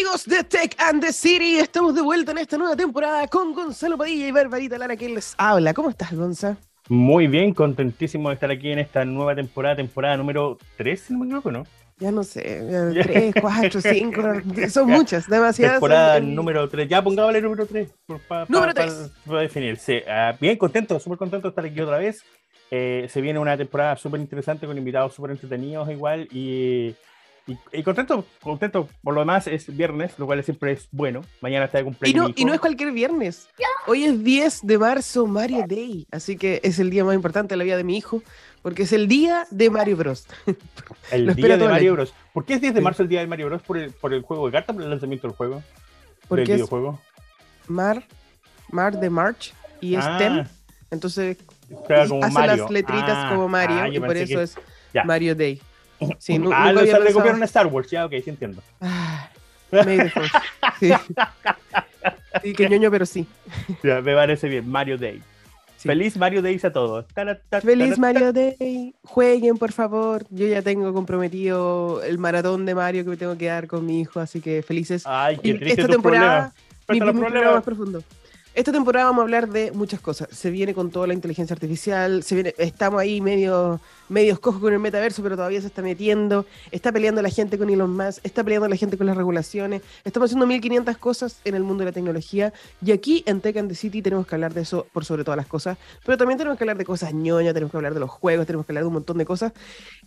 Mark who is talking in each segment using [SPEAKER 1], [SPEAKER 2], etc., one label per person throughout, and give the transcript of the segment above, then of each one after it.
[SPEAKER 1] amigos de Tech and the City, estamos de vuelta en esta nueva temporada con Gonzalo Padilla y Barbarita Lara que les habla. ¿Cómo estás, Gonza?
[SPEAKER 2] Muy bien, contentísimo de estar aquí en esta nueva temporada, temporada número 3, si no me equivoco, ¿no?
[SPEAKER 1] Ya no sé, 3, 4, 5, son muchas, demasiadas.
[SPEAKER 2] Temporada
[SPEAKER 1] son-
[SPEAKER 2] número 3, ya pongámosle número 3.
[SPEAKER 1] Número tres.
[SPEAKER 2] Para definirse. Ah, bien, contento, súper contento de estar aquí otra vez. Eh, se viene una temporada súper interesante con invitados súper entretenidos igual y, y, y contento, contento. Por lo demás es viernes, lo cual siempre es bueno. Mañana está
[SPEAKER 1] Y
[SPEAKER 2] cumpleaños.
[SPEAKER 1] no,
[SPEAKER 2] mi
[SPEAKER 1] y no es cualquier viernes. Hoy es 10 de marzo, Mario Day. Así que es el día más importante de la vida de mi hijo, porque es el día de Mario Bros.
[SPEAKER 2] El día de
[SPEAKER 1] el
[SPEAKER 2] Mario. Bros. ¿Por qué es 10 de marzo el día de Mario Bros? ¿Por el, por el juego de cartas, por el lanzamiento del juego?
[SPEAKER 1] Porque
[SPEAKER 2] del
[SPEAKER 1] es
[SPEAKER 2] videojuego.
[SPEAKER 1] Mar, Mar de March y es
[SPEAKER 2] Ah,
[SPEAKER 1] TEM. Entonces hace
[SPEAKER 2] Mario.
[SPEAKER 1] las letritas
[SPEAKER 2] Ah,
[SPEAKER 1] como Mario
[SPEAKER 2] ah,
[SPEAKER 1] y por eso
[SPEAKER 2] que-
[SPEAKER 1] es
[SPEAKER 2] ya.
[SPEAKER 1] Mario Day. Sí, nu-
[SPEAKER 2] ah,
[SPEAKER 1] nunca había
[SPEAKER 2] le copiaron a Star Wars, ya, ok, sí entiendo.
[SPEAKER 1] Ah. Sí. Sí, que ñoño, pero sí.
[SPEAKER 2] Ya, me parece bien, Mario Day.
[SPEAKER 1] Sí.
[SPEAKER 2] Feliz Mario Days a todos.
[SPEAKER 1] Feliz Mario Day. Jueguen, por favor. Yo ya tengo comprometido el maratón de Mario que me tengo que dar con mi hijo, así que felices.
[SPEAKER 2] Ay, qué triste
[SPEAKER 1] esta temporada,
[SPEAKER 2] problema.
[SPEAKER 1] mi, mi programa más profundo. Esta temporada vamos a hablar de muchas cosas. Se viene con toda la inteligencia artificial, se viene, estamos ahí medio, medios cojos con el metaverso, pero todavía se está metiendo. Está peleando la gente con Elon Musk, está peleando la gente con las regulaciones. Estamos haciendo 1500 cosas en el mundo de la tecnología. Y aquí en Tech and the City tenemos que hablar de eso por sobre todas las cosas. Pero también tenemos que hablar de cosas ñoñas, tenemos que hablar de los juegos, tenemos que hablar de un montón de cosas.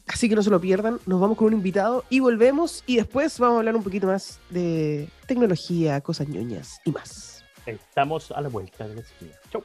[SPEAKER 1] Así que no se lo pierdan. Nos vamos con un invitado y volvemos. Y después vamos a hablar un poquito más de tecnología, cosas ñoñas y más.
[SPEAKER 2] Estamos a la vuelta de la esquina. Chau.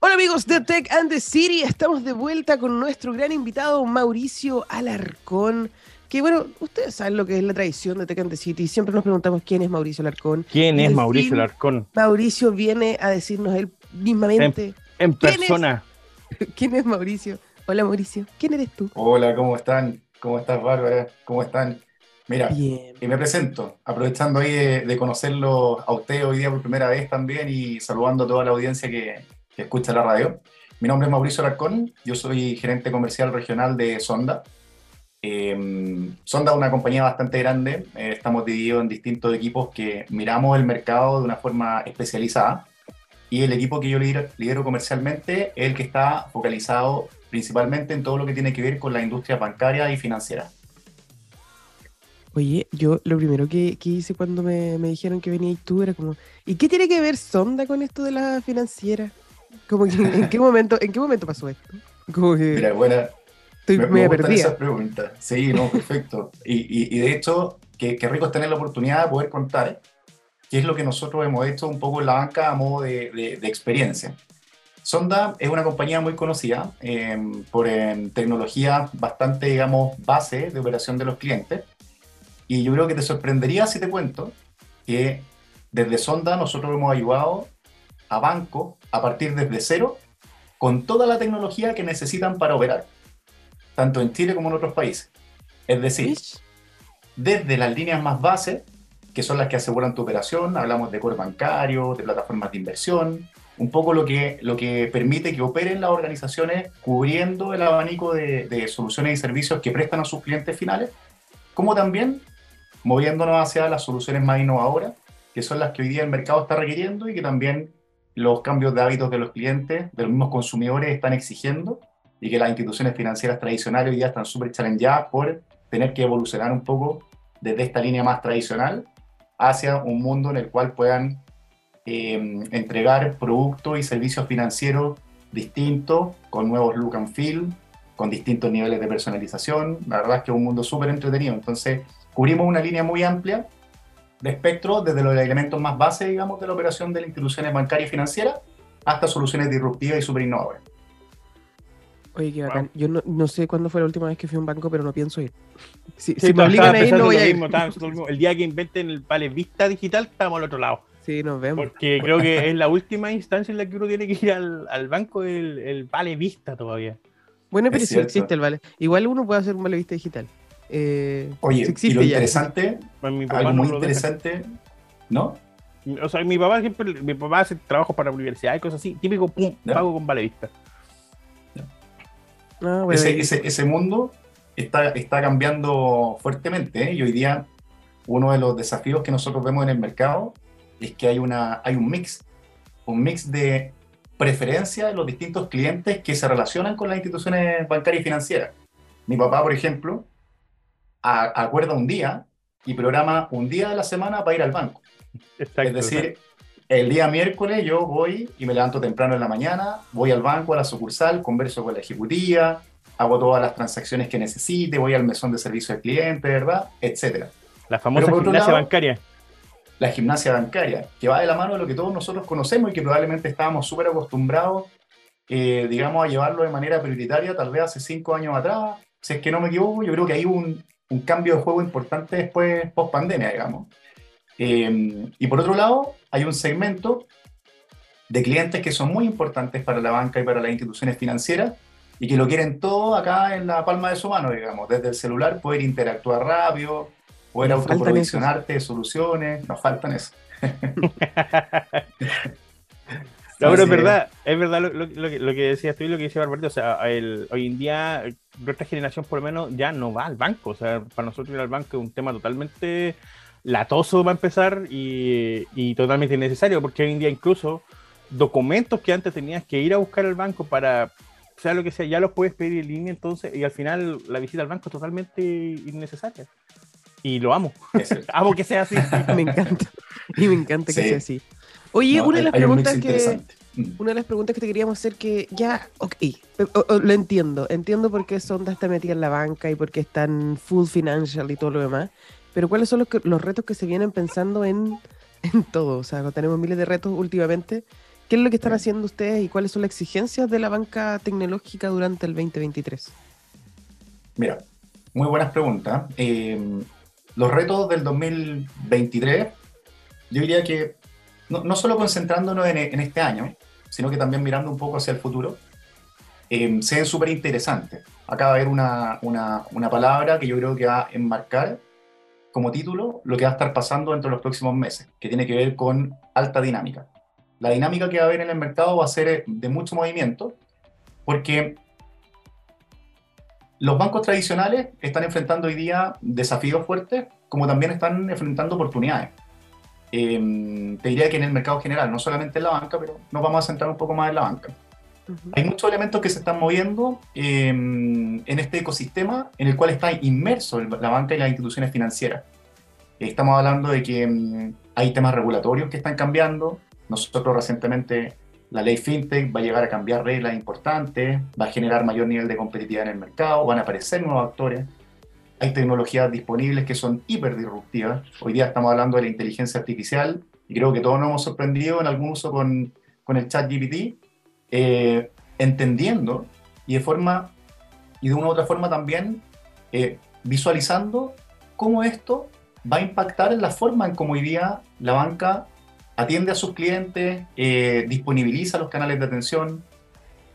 [SPEAKER 1] Hola amigos de Tech and the City, estamos de vuelta con nuestro gran invitado Mauricio Alarcón. Que bueno, ustedes saben lo que es la tradición de Tech and the City. Siempre nos preguntamos quién es Mauricio Alarcón.
[SPEAKER 2] ¿Quién
[SPEAKER 1] Y
[SPEAKER 2] es Mauricio
[SPEAKER 1] fin-
[SPEAKER 2] Larcón?
[SPEAKER 1] Mauricio viene a decirnos él mismamente
[SPEAKER 2] En
[SPEAKER 1] ¿Quién es?
[SPEAKER 2] persona.
[SPEAKER 1] quién es Mauricio. Hola Mauricio, ¿quién eres tú?
[SPEAKER 3] Hola, ¿cómo están? ¿Cómo estás, Bárbara? ¿Cómo están? Mira,
[SPEAKER 1] Bien.
[SPEAKER 3] y me presento, aprovechando ahí de, de conocerlo a usted hoy día por primera vez también y saludando a toda la audiencia que, que escucha la radio. Mi nombre es Mauricio Larcón, yo soy gerente comercial regional de Sonda. Eh, Sonda es una compañía bastante grande, eh, estamos divididos en distintos equipos que miramos el mercado de una forma especializada y el equipo que yo lidero, lidero comercialmente es el que está focalizado principalmente en todo lo que tiene que ver con la industria bancaria y financiera.
[SPEAKER 1] Oye, yo lo primero que, que hice cuando me, me dijeron que venías tú era como, ¿y qué tiene que ver Sonda con esto de la financiera? Como que, ¿en qué momento, en qué momento pasó esto? Como que
[SPEAKER 3] Mira, buena,
[SPEAKER 1] estoy
[SPEAKER 3] me, me
[SPEAKER 1] perdida.
[SPEAKER 3] esas preguntas. Sí, no, perfecto. Y, y- y de hecho, qué, qué rico es tener la oportunidad de poder contar qué es lo que nosotros hemos hecho un poco en la banca a modo de, de- de experiencia. Sonda es una compañía muy conocida eh, por em, tecnología bastante, digamos, base de operación de los clientes. Y yo creo que te sorprendería si te cuento que desde Sonda nosotros hemos ayudado a bancos a partir desde cero con toda la tecnología que necesitan para operar, tanto en Chile como en otros países. Es decir, desde las líneas más bases, que son las que aseguran tu operación, hablamos de core bancario, de plataformas de inversión, un poco lo que, lo que permite que operen las organizaciones cubriendo el abanico de, de soluciones y servicios que prestan a sus clientes finales, como también moviéndonos hacia las soluciones más innovadoras, que son las que hoy día el mercado está requiriendo y que también los cambios de hábitos de los clientes, de los mismos consumidores están exigiendo y que las instituciones financieras tradicionales hoy día están súper challengeadas por tener que evolucionar un poco desde esta línea más tradicional hacia un mundo en el cual puedan eh, entregar productos y servicios financieros distintos, con nuevos look and feel, con distintos niveles de personalización. La verdad es que es un mundo súper entretenido. Entonces, cubrimos una línea muy amplia de espectro, desde los elementos más base, digamos, de la operación de las instituciones bancarias y financieras, hasta soluciones disruptivas y súper innovadoras.
[SPEAKER 1] Oye, qué bacán. Yo no, no sé cuándo fue la última vez que fui a un banco, pero no pienso ir. Si,
[SPEAKER 2] Sí,
[SPEAKER 1] si me obligan a ir, no voy a ir.
[SPEAKER 2] mismo, mismo. El día que inventen el Vale Vista Digital, estamos al otro lado.
[SPEAKER 1] Sí, nos vemos.
[SPEAKER 2] Porque creo que es la última instancia en la que uno tiene que ir al, al banco, el, el Vale Vista todavía.
[SPEAKER 1] Bueno, pero
[SPEAKER 3] cierto.
[SPEAKER 1] existe el vale. Igual uno puede hacer un vale vista digital. Eh,
[SPEAKER 3] Oye, y lo
[SPEAKER 1] ya.
[SPEAKER 3] interesante,
[SPEAKER 2] mi papá
[SPEAKER 3] algo
[SPEAKER 2] no
[SPEAKER 3] muy
[SPEAKER 2] lo deja.
[SPEAKER 3] interesante, ¿no?
[SPEAKER 2] O sea, mi papá siempre, mi papá hace trabajos para la universidad y cosas así, típico, pum,
[SPEAKER 3] Ya.
[SPEAKER 2] pago con Vale Vista.
[SPEAKER 1] Ah, bueno,
[SPEAKER 3] ese, ese, ese mundo está, está cambiando fuertemente ¿eh? y hoy día uno de los desafíos que nosotros vemos en el mercado es que hay, una, hay un mix, un mix de preferencia de los distintos clientes que se relacionan con las instituciones bancarias y financieras. Mi papá, por ejemplo, acuerda un día y programa un día de la semana para ir al banco. es decir, el día miércoles yo voy y me levanto temprano en la mañana, voy al banco, a la sucursal, converso con la ejecutiva, hago todas las transacciones que necesite, voy al mesón de servicio al cliente, ¿verdad? Etcétera.
[SPEAKER 2] La famosa gimnasia bancaria.
[SPEAKER 3] La gimnasia bancaria, que va de la mano de lo que todos nosotros conocemos y que probablemente estábamos súper acostumbrados, eh, digamos, a llevarlo de manera prioritaria, tal vez hace cinco años atrás. Si es que no me equivoco, yo creo que hay un, un cambio de juego importante después, post pandemia, digamos. Eh, y por otro lado, hay un segmento de clientes que son muy importantes para la banca y para las instituciones financieras y que lo quieren todo acá en la palma de su mano, digamos, desde el celular, poder interactuar rápido, poder autoprovisionarte soluciones, nos faltan eso.
[SPEAKER 2] No, pero es verdad, es verdad lo, lo, que decías tú y lo que decía Barbarito. O sea, hoy en día, nuestra generación por lo menos ya no va al banco. O sea, para nosotros ir al banco es un tema totalmente latoso va a empezar y, totalmente innecesario, porque hoy en día incluso documentos que antes tenías que ir a buscar al banco para, sea lo que sea, ya los puedes pedir en línea entonces y al final la visita al banco es totalmente innecesaria. Y lo amo. amo que sea así.
[SPEAKER 1] me encanta. Y me encanta que sea así. Oye, una de las preguntas que mm. una de las preguntas que te queríamos hacer que ya, ok, lo entiendo, entiendo por qué Sonda está metida en la banca y por qué están full financial y todo lo demás, pero ¿cuáles son los, los retos que se vienen pensando en, en todo? O sea, tenemos miles de retos últimamente. ¿Qué es lo que están haciendo ustedes y cuáles son las exigencias de la banca tecnológica durante el 2023?
[SPEAKER 3] Mira, muy buenas preguntas. Eh, los retos del 2023, yo diría que no, solo concentrándonos en, este año, sino que también mirando un poco hacia el futuro, eh, se ven súper interesantes. Acaba de haber una, una, una palabra que yo creo que va a enmarcar como título lo que va a estar pasando dentro de los próximos meses, que tiene que ver con alta dinámica. La dinámica que va a haber en el mercado va a ser de mucho movimiento, porque los bancos tradicionales están enfrentando hoy día desafíos fuertes, como también están enfrentando oportunidades. Em, te diría que en el mercado general, no solamente en la banca, pero nos vamos a centrar un poco más en la banca. Hay muchos elementos que se están moviendo em, en este ecosistema en el cual está inmerso la banca y las instituciones financieras. Estamos hablando de que em, hay temas regulatorios que están cambiando. Nosotros recientemente la ley FinTech va a llegar a cambiar reglas importantes, va a generar mayor nivel de competitividad en el mercado, van a aparecer nuevos actores. Hay tecnologías disponibles que son hiper disruptivas. Hoy día estamos hablando de la inteligencia artificial y creo que todos nos hemos sorprendido en algún uso con, con el chat GPT eh, entendiendo y de forma y de una u otra forma también eh, visualizando cómo esto va a impactar en la forma en cómo hoy día la banca atiende a sus clientes, eh, disponibiliza los canales de atención,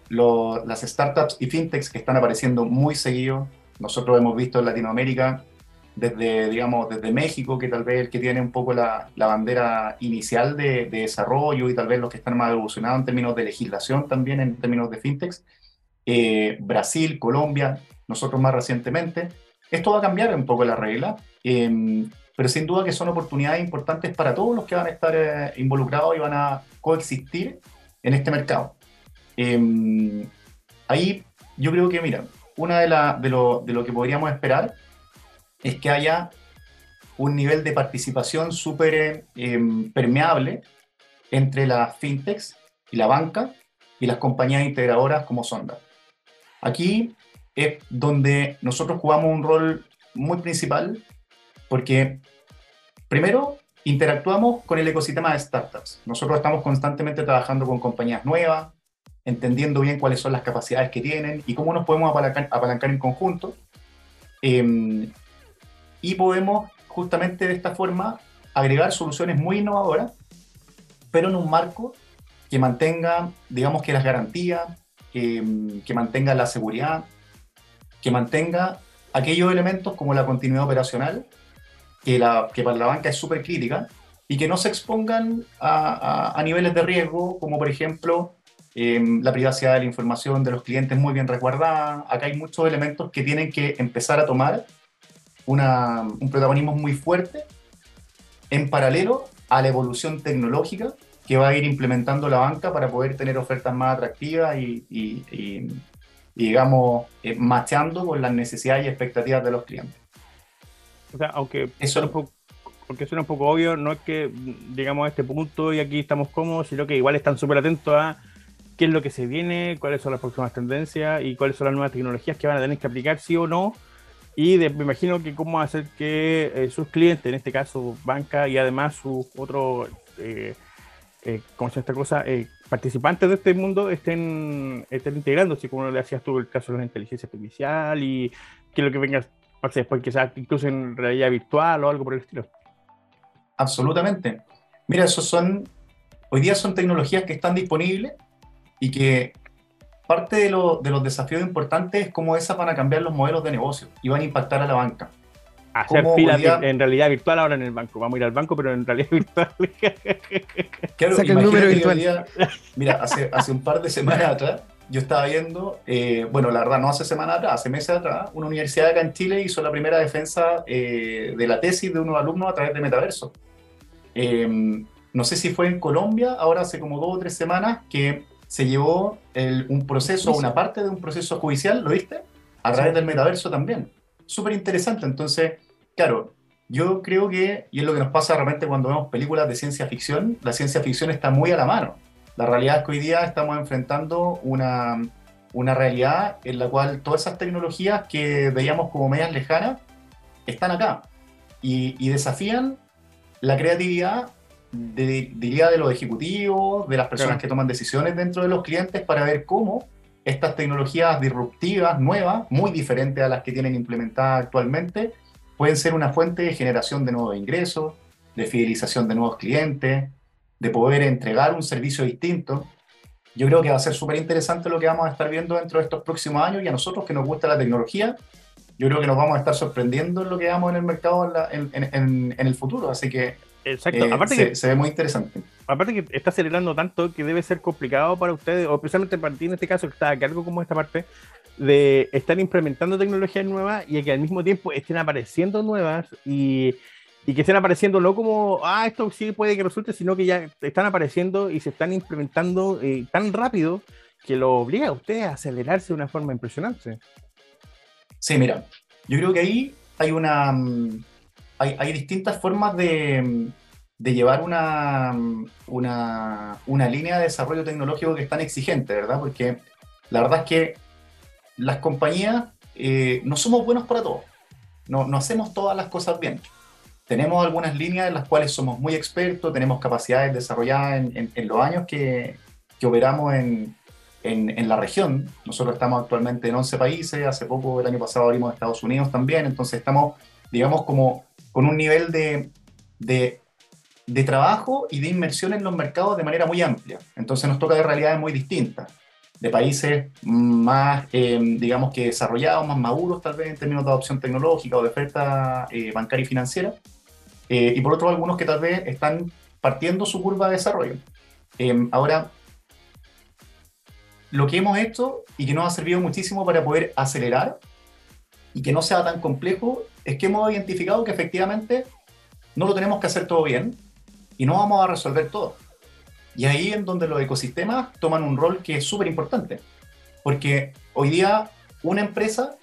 [SPEAKER 3] las startups y fintechs que están apareciendo muy seguido. Nosotros hemos visto en Latinoamérica desde, digamos, desde México, que tal vez el que tiene un poco la, bandera inicial de, de, desarrollo y tal vez los que están más evolucionados en términos de legislación también, en términos de fintechs, eh, Brasil, Colombia, nosotros más recientemente. Esto va a cambiar un poco la regla, eh, pero sin duda que son oportunidades importantes para todos los que van a estar eh, involucrados y van a coexistir en este mercado. Eh, ahí yo creo que, mira, una de, la, de, lo, que podríamos esperar es que haya un nivel de participación súper em, permeable entre las fintechs y la banca y las compañías integradoras como Sonda. Aquí es donde nosotros jugamos un rol muy principal porque, primero, interactuamos con el ecosistema de startups. Nosotros estamos constantemente trabajando con compañías nuevas, entendiendo bien cuáles son las capacidades que tienen y cómo nos podemos apalancar, en conjunto. Em, y podemos justamente de esta forma agregar soluciones muy innovadoras, pero en un marco que mantenga, digamos que las garantías, que, mantenga la seguridad, que mantenga aquellos elementos como la continuidad operacional, que, la, que para la banca es súper crítica, y que no se expongan a, niveles de riesgo, como por ejemplo em, la privacidad de la información de los clientes muy bien resguardada. Acá hay muchos elementos que tienen que empezar a tomar un protagonismo muy fuerte en paralelo a la evolución tecnológica que va a ir implementando la banca para poder tener ofertas más atractivas y, y, y, digamos, eh, machando con las necesidades y expectativas de los clientes.
[SPEAKER 2] O sea, aunque eso un poco, porque suena un poco obvio, no es que digamos a este punto y aquí estamos cómodos, sino que igual están súper atentos a qué es lo que se viene, cuáles son las próximas tendencias y cuáles son las nuevas tecnologías que van a tener que aplicar sí o no. Y me imagino que cómo hacer que eh, sus clientes, en este caso banca y además sus otros, eh, eh, ¿cómo se esta cosa? Eh, participantes de este mundo estén, estén integrándose, como le hacías tú el caso de la inteligencia artificial y que lo que venga después, quizás incluso en realidad virtual o algo por el estilo.
[SPEAKER 3] Absolutamente. Mira, esos son, hoy día son tecnologías que están disponibles y que parte de, lo, de los desafíos importantes es cómo esas van a cambiar los modelos de negocio y van a impactar a la banca.
[SPEAKER 2] Hacer filas día... en realidad virtual ahora en el banco. Vamos a ir al banco, pero en realidad virtual.
[SPEAKER 3] claro, Saca el número virtual. Día, mira, hace, hace un par de semanas atrás, yo estaba viendo, eh, bueno, la verdad, no hace semanas atrás, hace meses atrás, una universidad acá en Chile hizo la primera defensa eh, de la tesis de unos alumnos a través de Metaverso. Eh, no sé si fue en Colombia, ahora hace como dos o tres semanas, que se llevó el, un proceso, una parte de un proceso judicial, ¿lo viste? A través del metaverso también. Súper interesante. Entonces, claro, yo creo que, y es lo que nos pasa realmente cuando vemos películas de ciencia ficción, la ciencia ficción está muy a la mano. La realidad es que hoy día estamos enfrentando una, una realidad en la cual todas esas tecnologías que veíamos como medias lejanas están acá y, y desafían la creatividad de, diría de los ejecutivos, de las personas claro. que toman decisiones dentro de los clientes para ver cómo estas tecnologías disruptivas, nuevas, muy diferentes a las que tienen implementadas actualmente, pueden ser una fuente de generación de nuevos ingresos, de fidelización de nuevos clientes, de poder entregar un servicio distinto. Yo creo que va a ser súper interesante lo que vamos a estar viendo dentro de estos próximos años y a nosotros que nos gusta la tecnología, yo creo que nos vamos a estar sorprendiendo en lo que vamos en el mercado en, la, en, en, en el futuro. Así que
[SPEAKER 2] Exacto.
[SPEAKER 3] Eh,
[SPEAKER 2] aparte
[SPEAKER 3] se,
[SPEAKER 2] que,
[SPEAKER 3] se, ve muy interesante.
[SPEAKER 2] Aparte que está acelerando tanto que debe ser complicado para ustedes, o especialmente para ti en este caso, que está a cargo como esta parte, de estar implementando tecnologías nuevas y que al mismo tiempo estén apareciendo nuevas y, y, que estén apareciendo no como, ah, esto sí puede que resulte, sino que ya están apareciendo y se están implementando eh, tan rápido que lo obliga a ustedes a acelerarse de una forma impresionante.
[SPEAKER 3] Sí, mira, yo creo que ahí hay una mm, hay, hay distintas formas de, llevar una, línea de desarrollo tecnológico que es tan exigente, ¿verdad? Porque la verdad es que las compañías eh, no somos buenos para todo, no, hacemos todas las cosas bien. Tenemos algunas líneas en las cuales somos muy expertos, tenemos capacidades desarrolladas en, los años que, operamos en, en, la región. Nosotros estamos actualmente en 11 países, hace poco, el año pasado, abrimos Estados Unidos también, entonces estamos, digamos, como con un nivel de, de, de, trabajo y de inmersión en los mercados de manera muy amplia. Entonces nos toca de realidades muy distintas, de países más, eh, digamos que desarrollados, más maduros tal vez en términos de adopción tecnológica o de oferta eh, bancaria y financiera, eh, y por otro algunos que tal vez están partiendo su curva de desarrollo. Eh, ahora, lo que hemos hecho y que nos ha servido muchísimo para poder acelerar y que no sea tan complejo es que hemos identificado que efectivamente no lo tenemos que hacer todo bien y no vamos a resolver todo. Y ahí es donde los ecosistemas toman un rol que es súper importante. Porque hoy día una empresa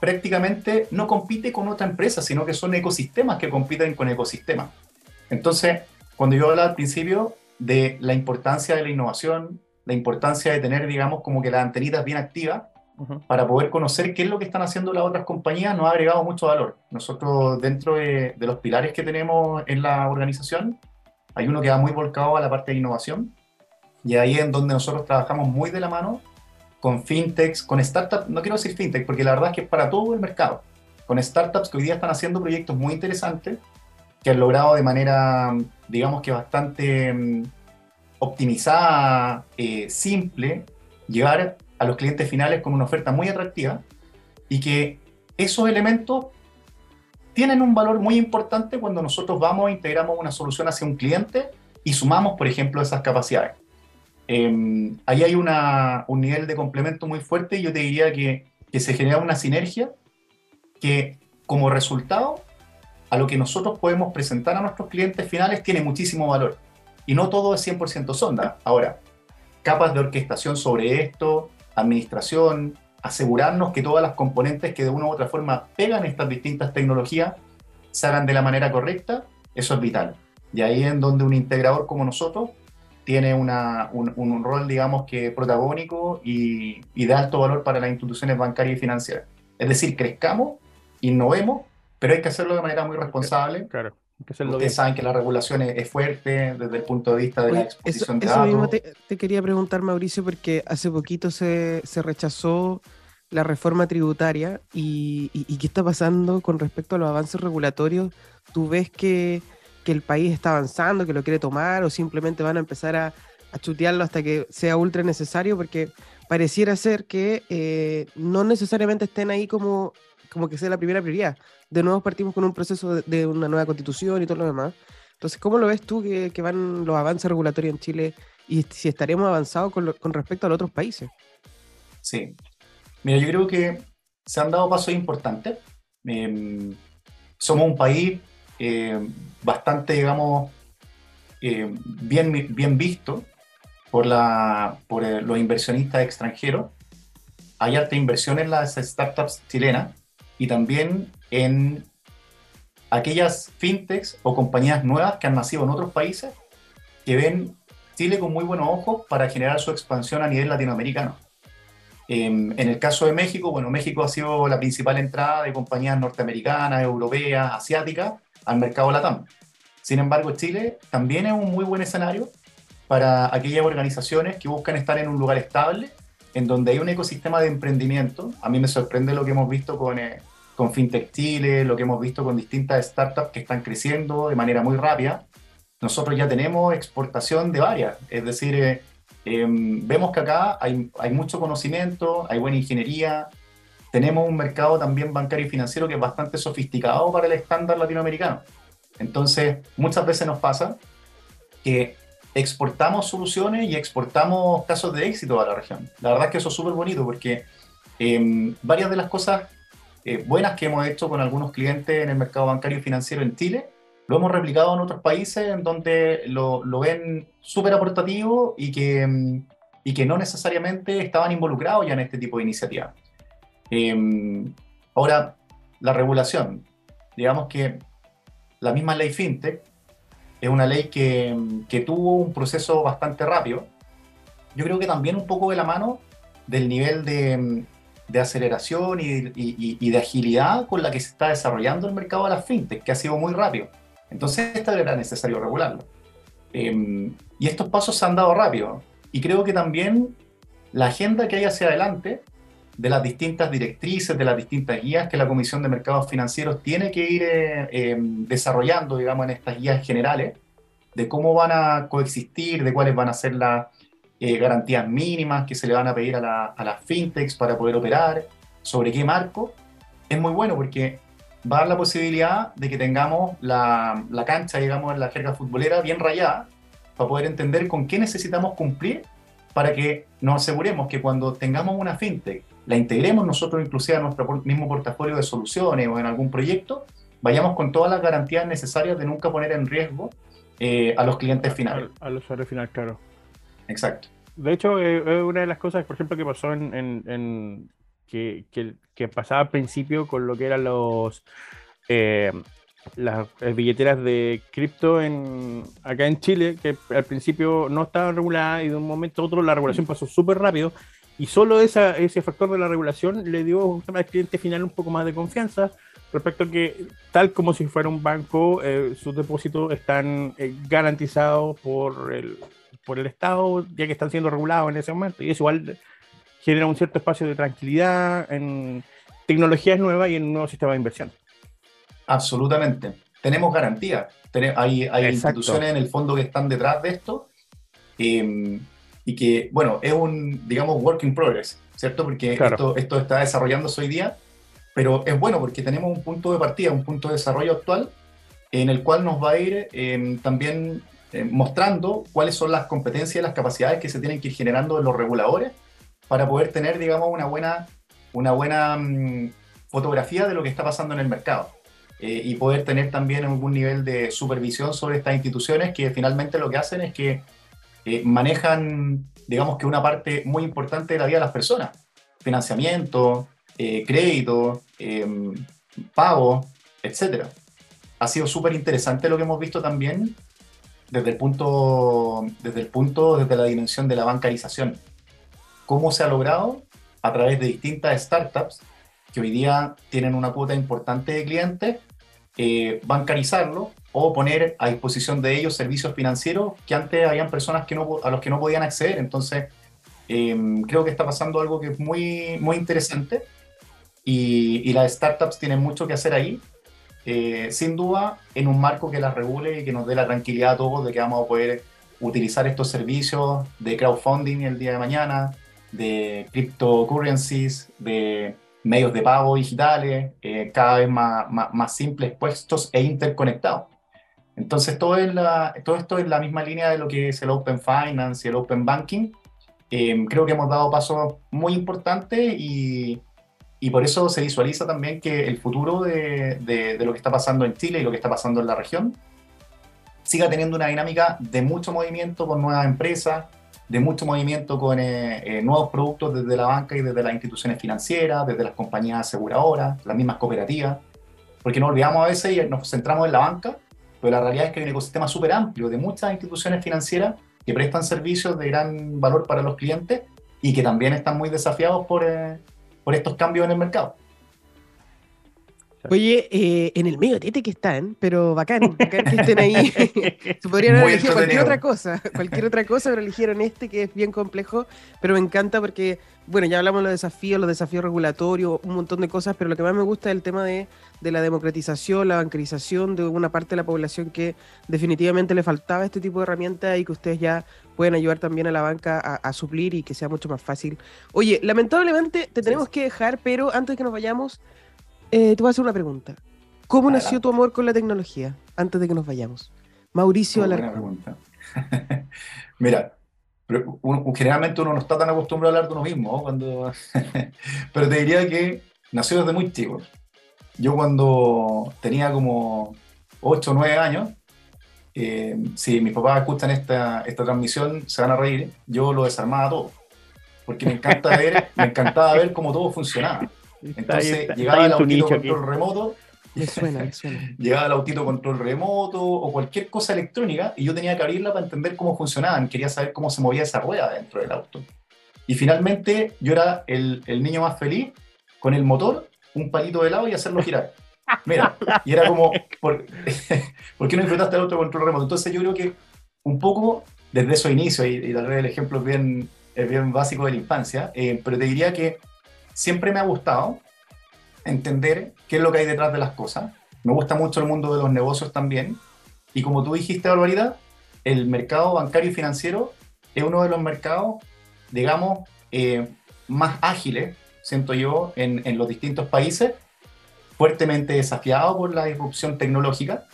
[SPEAKER 3] prácticamente no compite con otra empresa, sino que son ecosistemas que compiten con ecosistemas. Entonces, cuando yo hablaba al principio de la importancia de la innovación, la importancia de tener, digamos, como que las antenitas bien activas, para poder conocer qué es lo que están haciendo las otras compañías, nos ha agregado mucho valor. Nosotros, dentro de, los pilares que tenemos en la organización, hay uno que va muy volcado a la parte de innovación, y ahí es donde nosotros trabajamos muy de la mano con fintechs, con startups, no quiero decir fintech, porque la verdad es que es para todo el mercado, con startups que hoy día están haciendo proyectos muy interesantes, que han logrado de manera, digamos que bastante mm, optimizada, eh, simple, llegar a los clientes finales con una oferta muy atractiva y que esos elementos tienen un valor muy importante cuando nosotros vamos e integramos una solución hacia un cliente y sumamos, por ejemplo, esas capacidades. Eh, ahí hay una, un nivel de complemento muy fuerte y yo te diría que, que se genera una sinergia que como resultado a lo que nosotros podemos presentar a nuestros clientes finales tiene muchísimo valor. Y no todo es 100% sonda. Ahora, capas de orquestación sobre esto, administración, asegurarnos que todas las componentes que de una u otra forma pegan estas distintas tecnologías se hagan de la manera correcta, eso es vital. Y ahí es donde un integrador como nosotros tiene una, un, rol, digamos, que protagónico y, y, de alto valor para las instituciones bancarias y financieras. Es decir, crezcamos, innovemos, pero hay que hacerlo de manera muy responsable.
[SPEAKER 2] Claro.
[SPEAKER 3] Ustedes saben que la regulación es, fuerte desde el punto de vista de
[SPEAKER 1] Oye,
[SPEAKER 3] la exposición
[SPEAKER 1] eso,
[SPEAKER 3] de
[SPEAKER 1] eso
[SPEAKER 3] datos.
[SPEAKER 1] mismo te, te, quería preguntar, Mauricio, porque hace poquito se, se rechazó la reforma tributaria y, y, y, qué está pasando con respecto a los avances regulatorios. ¿Tú ves que, que, el país está avanzando, que lo quiere tomar o simplemente van a empezar a, a chutearlo hasta que sea ultra necesario? Porque pareciera ser que eh, no necesariamente estén ahí como, como que sea la primera prioridad. De nuevo partimos con un proceso de, de una nueva constitución y todo lo demás. Entonces, ¿cómo lo ves tú que, que van los avances regulatorios en Chile y si estaremos avanzados con, lo, con respecto a los otros países?
[SPEAKER 3] Sí, Mira, yo creo que se han dado pasos importantes. Eh, somos un país eh, bastante, digamos, eh, bien, bien visto por, la, por los inversionistas extranjeros. Hay alta inversión en las startups chilenas y también en aquellas fintechs o compañías nuevas que han nacido en otros países que ven Chile con muy buenos ojos para generar su expansión a nivel latinoamericano. En el caso de México, bueno, México ha sido la principal entrada de compañías norteamericanas, europeas, asiáticas al mercado LATAM. Sin embargo, Chile también es un muy buen escenario para aquellas organizaciones que buscan estar en un lugar estable, en donde hay un ecosistema de emprendimiento. A mí me sorprende lo que hemos visto con, eh, con FinTech lo que hemos visto con distintas startups que están creciendo de manera muy rápida. Nosotros ya tenemos exportación de varias, es decir, eh, eh, vemos que acá hay, hay, mucho conocimiento, hay buena ingeniería, tenemos un mercado también bancario y financiero que es bastante sofisticado para el estándar latinoamericano. Entonces, muchas veces nos pasa que exportamos soluciones y exportamos casos de éxito a la región. La verdad es que eso es súper bonito porque eh, varias de las cosas eh, buenas que hemos hecho con algunos clientes en el mercado bancario y financiero en Chile lo hemos replicado en otros países en donde lo, lo ven súper aportativo y que, y que no necesariamente estaban involucrados ya en este tipo de iniciativas. Eh, ahora, la regulación. Digamos que la misma ley FinTech es una ley que, que tuvo un proceso bastante rápido. Yo creo que también un poco de la mano del nivel de, de aceleración y, y, y, de agilidad con la que se está desarrollando el mercado de las fintech, que ha sido muy rápido. Entonces, esto era necesario regularlo. Eh, y estos pasos se han dado rápido. Y creo que también la agenda que hay hacia adelante, de las distintas directrices, de las distintas guías que la Comisión de Mercados Financieros tiene que ir eh, eh, desarrollando, digamos, en estas guías generales, de cómo van a coexistir, de cuáles van a ser las eh, garantías mínimas que se le van a pedir a, a las fintechs para poder operar, sobre qué marco, es muy bueno porque va a dar la posibilidad de que tengamos la, la cancha, digamos, en la jerga futbolera bien rayada, para poder entender con qué necesitamos cumplir para que nos aseguremos que cuando tengamos una fintech, la integremos nosotros inclusive a nuestro mismo portafolio de soluciones o en algún proyecto, vayamos con todas las garantías necesarias de nunca poner en riesgo eh, a los clientes finales.
[SPEAKER 2] Al, al usuario final, claro.
[SPEAKER 3] Exacto.
[SPEAKER 2] De hecho, eh, una de las cosas, por ejemplo, que pasó en, en, en que, que, que, pasaba al principio con lo que eran los eh, las billeteras de cripto en, acá en Chile, que al principio no estaban reguladas y de un momento a otro la regulación pasó súper rápido y solo esa, ese factor de la regulación le dio al cliente final un poco más de confianza respecto a que, tal como si fuera un banco, eh, sus depósitos están eh, garantizados por el, por el Estado, ya que están siendo regulados en ese momento. Y eso igual genera un cierto espacio de tranquilidad en tecnologías nuevas y en un nuevo sistema de inversión.
[SPEAKER 3] Absolutamente. Tenemos garantía. Hay hay instituciones en el fondo que están detrás de esto eh, y que, bueno, es un, digamos, work in progress, ¿cierto? Porque claro. esto, esto está desarrollándose hoy día, pero es bueno porque tenemos un punto de partida, un punto de desarrollo actual en el cual nos va a ir eh, también eh, mostrando cuáles son las competencias y las capacidades que se tienen que ir generando en los reguladores para poder tener, digamos, una buena, una buena mmm, fotografía de lo que está pasando en el mercado. eh, y poder tener también algún nivel de supervisión sobre estas instituciones que finalmente lo que hacen es que eh, manejan, digamos que una parte muy importante de la vida de las personas. Financiamiento, eh, crédito, em, pago, etc. Ha sido súper interesante lo que hemos visto también desde el punto, desde el punto, desde la dimensión de la bancarización. Cómo se ha logrado a través de distintas startups que hoy día tienen una cuota importante de clientes, eh, bancarizarlo o poner a disposición de ellos servicios financieros que antes habían personas que no, a los que no podían acceder. Entonces, em, creo que está pasando algo que es muy, muy interesante y, y las startups tienen mucho que hacer ahí eh, sin duda en un marco que las regule y que nos dé la tranquilidad a todos de que vamos a poder utilizar estos servicios de crowdfunding el día de mañana, de cryptocurrencies, de medios de pago digitales, eh, cada vez más, más, simples, puestos e interconectados. Entonces, todo, es la, todo esto es la misma línea de lo que es el Open Finance y el Open Banking. Eh, creo que hemos dado pasos muy importantes y, y por eso se visualiza también que el futuro de, de, lo que está pasando en Chile y lo que está pasando en la región siga teniendo una dinámica de mucho movimiento con nuevas empresas, de mucho movimiento con eh, eh, nuevos productos desde la banca y desde las instituciones financieras, desde las compañías aseguradoras, las mismas cooperativas, porque nos olvidamos a veces y nos centramos en la banca, pero la realidad es que hay un ecosistema súper amplio de muchas instituciones financieras que prestan servicios de gran valor para los clientes y que también están muy desafiados por... Eh, por estos cambios en el mercado.
[SPEAKER 1] Oye, eh, en el medio tete que están, pero bacán, bacán que estén ahí. Se podrían haber elegido cualquier otra cosa, cualquier otra cosa, pero eligieron este que es bien complejo, pero me encanta porque, bueno, ya hablamos de los desafíos, los desafíos regulatorios, un montón de cosas, pero lo que más me gusta es el tema de, de la democratización, la bancarización de una parte de la población que definitivamente le faltaba este tipo de herramientas y que ustedes ya pueden ayudar también a la banca a, suplir y que sea mucho más fácil. Oye, lamentablemente te tenemos que dejar, pero antes de que nos vayamos, eh, te voy a hacer una pregunta. ¿Cómo nació tu amor con la tecnología? Antes de que nos vayamos. Mauricio Alarcón. pregunta.
[SPEAKER 3] Mira, generalmente uno no está tan acostumbrado a hablar de uno mismo, cuando pero te diría que nació desde muy chico. Yo cuando tenía como 8 o 9 años, eh, si mis papás escuchan esta, esta transmisión, se van a reír, yo lo desarmaba todo, porque me, encanta ver, me encantaba ver cómo todo funcionaba. Entonces llegaba el autito control remoto, llegaba el autito control remoto o cualquier cosa electrónica y yo tenía que abrirla para entender cómo funcionaban, quería saber cómo se movía esa rueda dentro del auto. Y finalmente yo era el, el niño más feliz con el motor, un palito de lado y hacerlo girar. Mira, y era como, ¿por, qué no disfrutaste el autocontrol remoto? Entonces yo creo que un poco desde esos inicios, y, tal vez el ejemplo es bien, es bien básico de la infancia, eh, pero te diría que siempre me ha gustado entender qué es lo que hay detrás de las cosas. Me gusta mucho el mundo de los negocios también. Y como tú dijiste, Barbarita, el mercado bancario y financiero es uno de los mercados, digamos, eh, más ágiles, siento yo, en, en los distintos países fuertemente desafiado por la disrupción tecnológica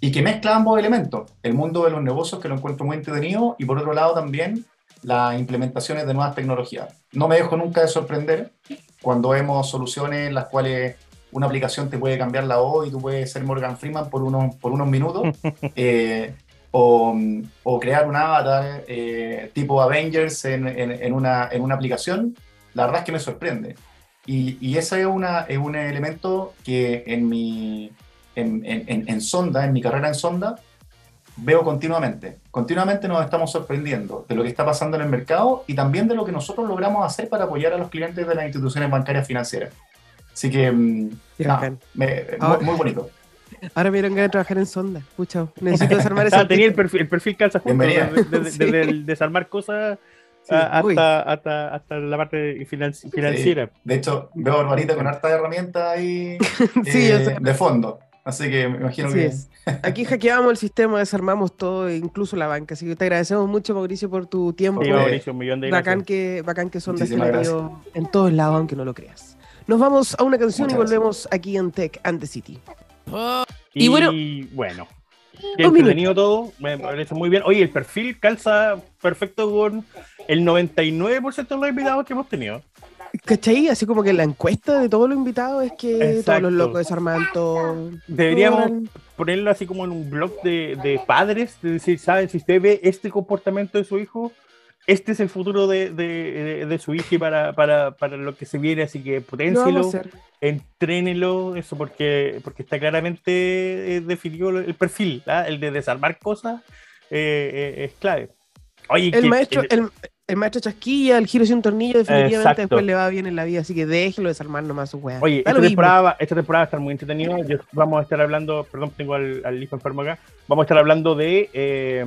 [SPEAKER 3] y que mezcla ambos elementos, el mundo de los negocios que lo encuentro muy entretenido y por otro lado también las implementaciones de nuevas tecnologías. No me dejo nunca de sorprender cuando vemos soluciones en las cuales una aplicación te puede cambiar la voz y tú puedes ser Morgan Freeman por unos, por unos minutos, eh, o, o, crear un avatar eh, tipo Avengers en, en, en, una, en una aplicación, la verdad es que me sorprende. Y, ese es, una, es un elemento que en mi en, en, Sonda, en mi carrera en Sonda, veo continuamente. Continuamente nos estamos sorprendiendo de lo que está pasando en el mercado y también de lo que nosotros logramos hacer para apoyar a los clientes de las instituciones bancarias financieras. Así que, mm, muy, bonito.
[SPEAKER 1] Ahora me dieron ganas de trabajar en Sonda. Pucha, necesito desarmar
[SPEAKER 2] esa. tenía el perfil, el perfil calza desde, desarmar cosas hasta, hasta, hasta, la parte financiera.
[SPEAKER 3] De hecho, veo a Barbarita con harta herramientas ahí eh, de fondo. Así que me imagino que.
[SPEAKER 1] Aquí hackeamos el sistema, desarmamos todo, incluso la banca. Así que te agradecemos mucho, Mauricio, por tu tiempo.
[SPEAKER 2] Sí, Mauricio, un millón de
[SPEAKER 1] bacán que, bacán que son de en todos lados, aunque no lo creas. Nos vamos a una canción y volvemos aquí en Tech and the City.
[SPEAKER 2] Y, bueno, bueno entretenido todo, me parece muy bien. Oye, el perfil calza perfecto con el 99% de los invitados que hemos tenido.
[SPEAKER 1] ¿Cachai? Así como que la encuesta de todos los invitados es que todos los locos desarman todo.
[SPEAKER 2] Deberíamos ponerlo así como en un blog de, de padres, de decir, ¿saben? Si usted ve este comportamiento de su hijo, este es el futuro de, de- de- su hijo y para, para, para lo que se viene, así que potencielo, entrénelo, eso porque, porque está claramente eh, definido el perfil, ¿ah? el de desarmar cosas eh, eh, es clave. Oye,
[SPEAKER 1] El
[SPEAKER 2] que-
[SPEAKER 1] maestro, el, el maestro chasquilla, el giro sin tornillo, definitivamente
[SPEAKER 2] Exacto.
[SPEAKER 1] después le va bien en la vida, así que déjelo desarmar nomás su weá.
[SPEAKER 2] Oye, esta temporada, va- esta temporada va a estar muy entretenida. Yo- vamos a estar hablando, perdón, tengo al, al hijo enfermo acá. Vamos a estar hablando de, eh,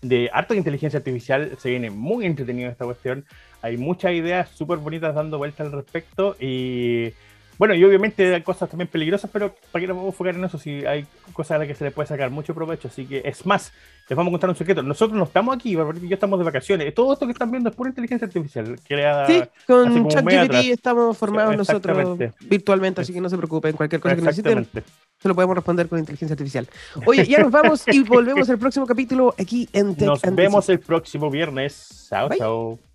[SPEAKER 2] de harto de inteligencia artificial. Se viene muy entretenido esta cuestión. Hay muchas ideas súper bonitas dando vueltas al respecto. Y bueno, y obviamente hay cosas también peligrosas, pero para que nos vamos a enfocar en eso, si hay cosas a las que se le puede sacar mucho provecho. Así que es más, les vamos a contar un secreto. Nosotros no estamos aquí, y yo estamos de vacaciones. Todo esto que están viendo es pura inteligencia artificial. Creada,
[SPEAKER 1] Sí, con ChatGPT estamos formados nosotros virtualmente, así que no se preocupen, cualquier cosa que necesiten, se lo podemos responder con inteligencia artificial. Oye, ya nos vamos y volvemos al próximo capítulo aquí en Tech
[SPEAKER 2] Nos
[SPEAKER 1] and
[SPEAKER 2] vemos el próximo viernes. Chao,
[SPEAKER 1] Bye.
[SPEAKER 2] chao.